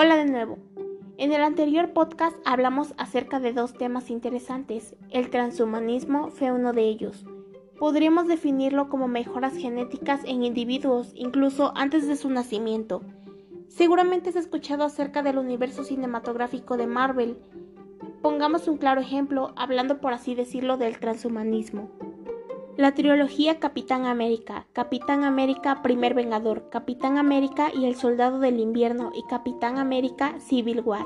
Hola de nuevo. En el anterior podcast hablamos acerca de dos temas interesantes. El transhumanismo fue uno de ellos. Podríamos definirlo como mejoras genéticas en individuos, incluso antes de su nacimiento. Seguramente has escuchado acerca del universo cinematográfico de Marvel. Pongamos un claro ejemplo, hablando por así decirlo del transhumanismo. La trilogía Capitán América, Capitán América Primer Vengador, Capitán América y El Soldado del Invierno y Capitán América Civil War.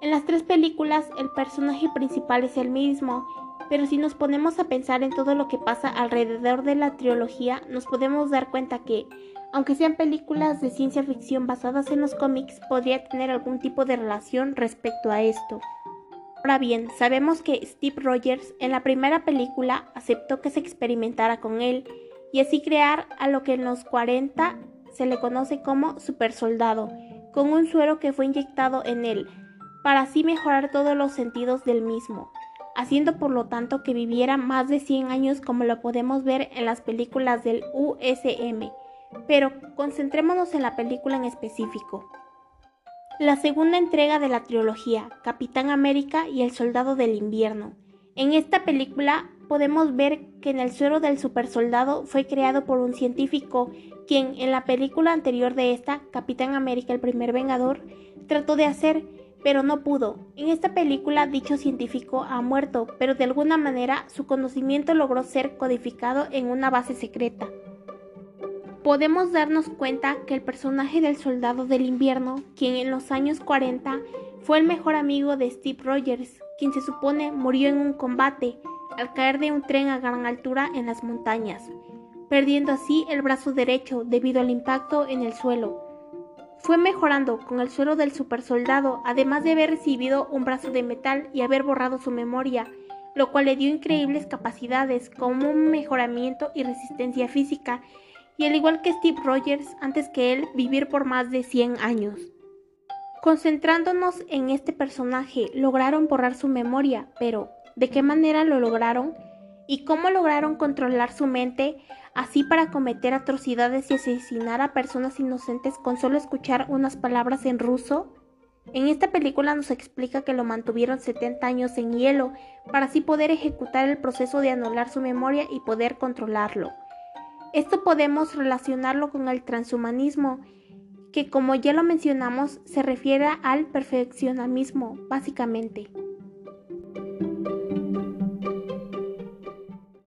En las tres películas el personaje principal es el mismo, pero si nos ponemos a pensar en todo lo que pasa alrededor de la trilogía, nos podemos dar cuenta que, aunque sean películas de ciencia ficción basadas en los cómics, podría tener algún tipo de relación respecto a esto. Ahora bien, sabemos que Steve Rogers en la primera película aceptó que se experimentara con él y así crear a lo que en los 40 se le conoce como supersoldado, con un suero que fue inyectado en él, para así mejorar todos los sentidos del mismo, haciendo por lo tanto que viviera más de 100 años como lo podemos ver en las películas del USM. Pero concentrémonos en la película en específico. La segunda entrega de la trilogía, Capitán América y el Soldado del Invierno. En esta película podemos ver que en el suero del supersoldado fue creado por un científico, quien en la película anterior de esta, Capitán América el primer Vengador, trató de hacer, pero no pudo. En esta película dicho científico ha muerto, pero de alguna manera su conocimiento logró ser codificado en una base secreta podemos darnos cuenta que el personaje del soldado del invierno, quien en los años 40 fue el mejor amigo de Steve Rogers, quien se supone murió en un combate al caer de un tren a gran altura en las montañas, perdiendo así el brazo derecho debido al impacto en el suelo. Fue mejorando con el suelo del supersoldado, además de haber recibido un brazo de metal y haber borrado su memoria, lo cual le dio increíbles capacidades como un mejoramiento y resistencia física y al igual que Steve Rogers, antes que él, vivir por más de 100 años. Concentrándonos en este personaje, lograron borrar su memoria, pero ¿de qué manera lo lograron? ¿Y cómo lograron controlar su mente así para cometer atrocidades y asesinar a personas inocentes con solo escuchar unas palabras en ruso? En esta película nos explica que lo mantuvieron 70 años en hielo para así poder ejecutar el proceso de anular su memoria y poder controlarlo. Esto podemos relacionarlo con el transhumanismo, que como ya lo mencionamos se refiere al perfeccionamismo, básicamente.